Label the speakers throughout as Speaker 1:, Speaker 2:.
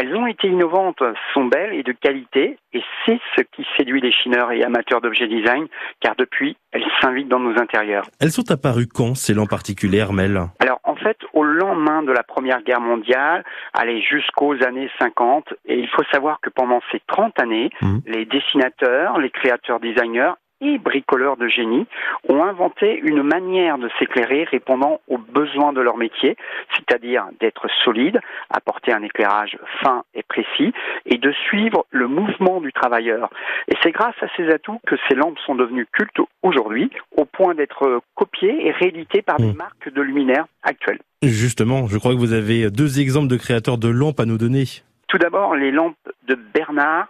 Speaker 1: Elles ont été innovantes, sont belles et de qualité, et c'est ce qui séduit les chineurs et amateurs d'objets design, car depuis, elles s'invitent dans nos intérieurs.
Speaker 2: Elles sont apparues quand, ces lampes particulières, Mel?
Speaker 1: Alors, en fait, au lendemain de la Première Guerre mondiale, allez, jusqu'aux années 50, et il faut savoir que pendant ces 30 années, mmh. les dessinateurs, les créateurs designers et bricoleurs de génie ont inventé une manière de s'éclairer répondant aux besoins de leur métier, c'est-à-dire d'être solide, apporter un éclairage fin et précis et de suivre le mouvement du travailleur. Et c'est grâce à ces atouts que ces lampes sont devenues cultes aujourd'hui, au point d'être copiées et rééditées par des mmh. marques de luminaires actuelles.
Speaker 2: Justement, je crois que vous avez deux exemples de créateurs de lampes à nous donner.
Speaker 1: Tout d'abord, les lampes de Bernard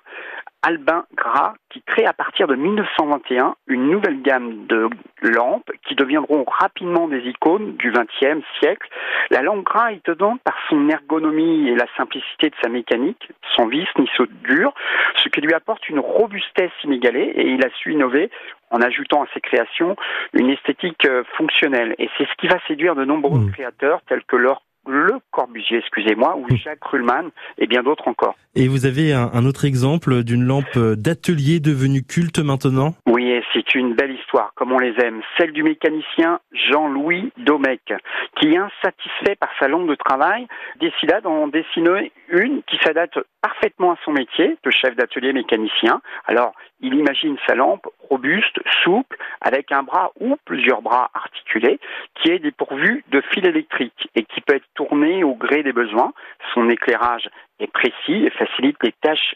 Speaker 1: Albin Gras qui crée à partir de 1921 une nouvelle gamme de lampes qui deviendront rapidement des icônes du XXe siècle. La lampe Gras est étonnante par son ergonomie et la simplicité de sa mécanique, sans vis ni saut dur, ce qui lui apporte une robustesse inégalée et il a su innover en ajoutant à ses créations une esthétique euh, fonctionnelle. Et c'est ce qui va séduire de nombreux mmh. créateurs tels que Laure le Corbusier, excusez-moi, ou Jacques Ruhlmann et bien d'autres encore.
Speaker 2: Et vous avez un, autre exemple d'une lampe d'atelier devenue culte maintenant?
Speaker 1: Oui, c'est une belle histoire, comme on les aime. Celle du mécanicien Jean-Louis Domecq, qui, insatisfait par sa lampe de travail, décida d'en dessiner une qui s'adapte parfaitement à son métier de chef d'atelier mécanicien. Alors, il imagine sa lampe robuste, souple, avec un bras ou plusieurs bras articulés, qui est dépourvu de fil électrique et qui peut être tourné au gré des besoins. Son éclairage est précis et facilite les tâches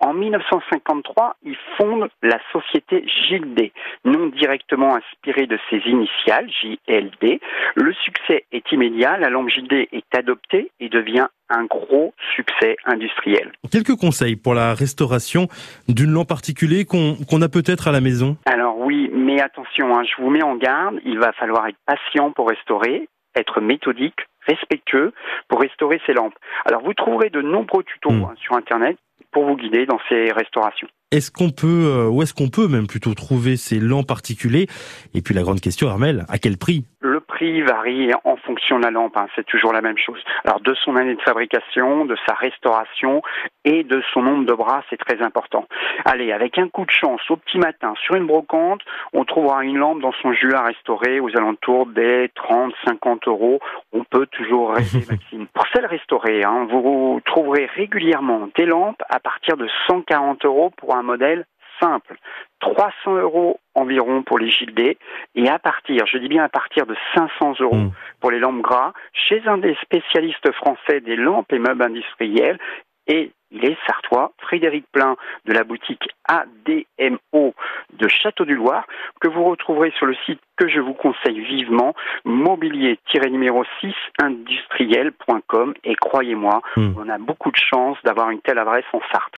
Speaker 1: En 1953, il fonde la société JLD, non directement inspirée de ses initiales, JLD. Le succès est immédiat, la lampe JLD est adoptée et devient un gros succès industriel.
Speaker 2: Quelques conseils pour la restauration d'une lampe particulière qu'on a peut-être à la maison?
Speaker 1: Alors oui, mais attention, hein, je vous mets en garde, il va falloir être patient pour restaurer, être méthodique, respectueux pour restaurer ces lampes. Alors vous trouverez de nombreux tutos hmm. hein, sur Internet pour vous guider dans ces restaurations.
Speaker 2: Est-ce qu'on peut, euh, ou est-ce qu'on peut même plutôt trouver ces lampes particuliers? Et puis la grande question, Armel, à quel prix?
Speaker 1: Prix varie en fonction de la lampe, hein, c'est toujours la même chose. Alors de son année de fabrication, de sa restauration et de son nombre de bras, c'est très important. Allez, avec un coup de chance, au petit matin, sur une brocante, on trouvera une lampe dans son jus à restaurer aux alentours des 30, 50 euros. On peut toujours rester Maxime. Pour celle restaurée, hein, vous trouverez régulièrement des lampes à partir de 140 euros pour un modèle simple. 300 euros environ pour les gildés et à partir, je dis bien à partir de 500 euros hmm. pour les lampes gras, chez un des spécialistes français des lampes et meubles industriels et il est sartois, Frédéric Plein de la boutique ADMO de Château du Loir, que vous retrouverez sur le site que je vous conseille vivement, mobilier-numéro 6 industriel.com et croyez-moi, hmm. on a beaucoup de chance d'avoir une telle adresse en Sarthe.